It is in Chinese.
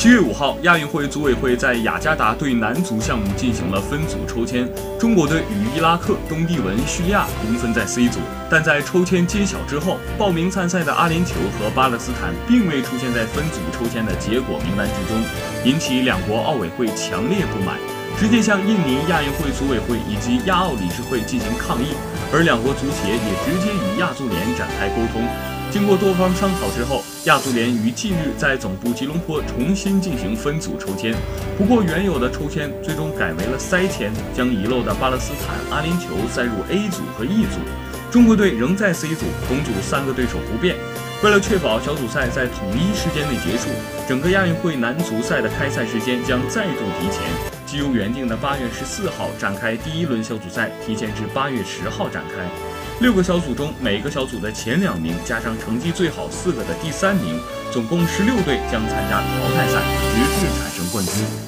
七月五号，亚运会组委会在雅加达对男足项目进行了分组抽签，中国队与伊拉克、东帝汶、叙利亚同分在 C 组。但在抽签揭晓之后，报名参赛的阿联酋和巴勒斯坦并未出现在分组抽签的结果名单之中，引起两国奥委会强烈不满，直接向印尼亚运会组委会以及亚奥理事会进行抗议。而两国足协也直接与亚足联展开沟通。经过多方商讨之后，亚足联于近日在总部吉隆坡重新进行分组抽签。不过，原有的抽签最终改为了塞签，将遗漏的巴勒斯坦、阿联酋塞入 A 组和 E 组。中国队仍在 C 组，同组三个对手不变。为了确保小组赛在统一时间内结束，整个亚运会男足赛的开赛时间将再度提前，即由原定的八月十四号展开第一轮小组赛，提前至八月十号展开。六个小组中，每个小组的前两名加上成绩最好四个的第三名，总共十六队将参加淘汰赛，直至产生冠军。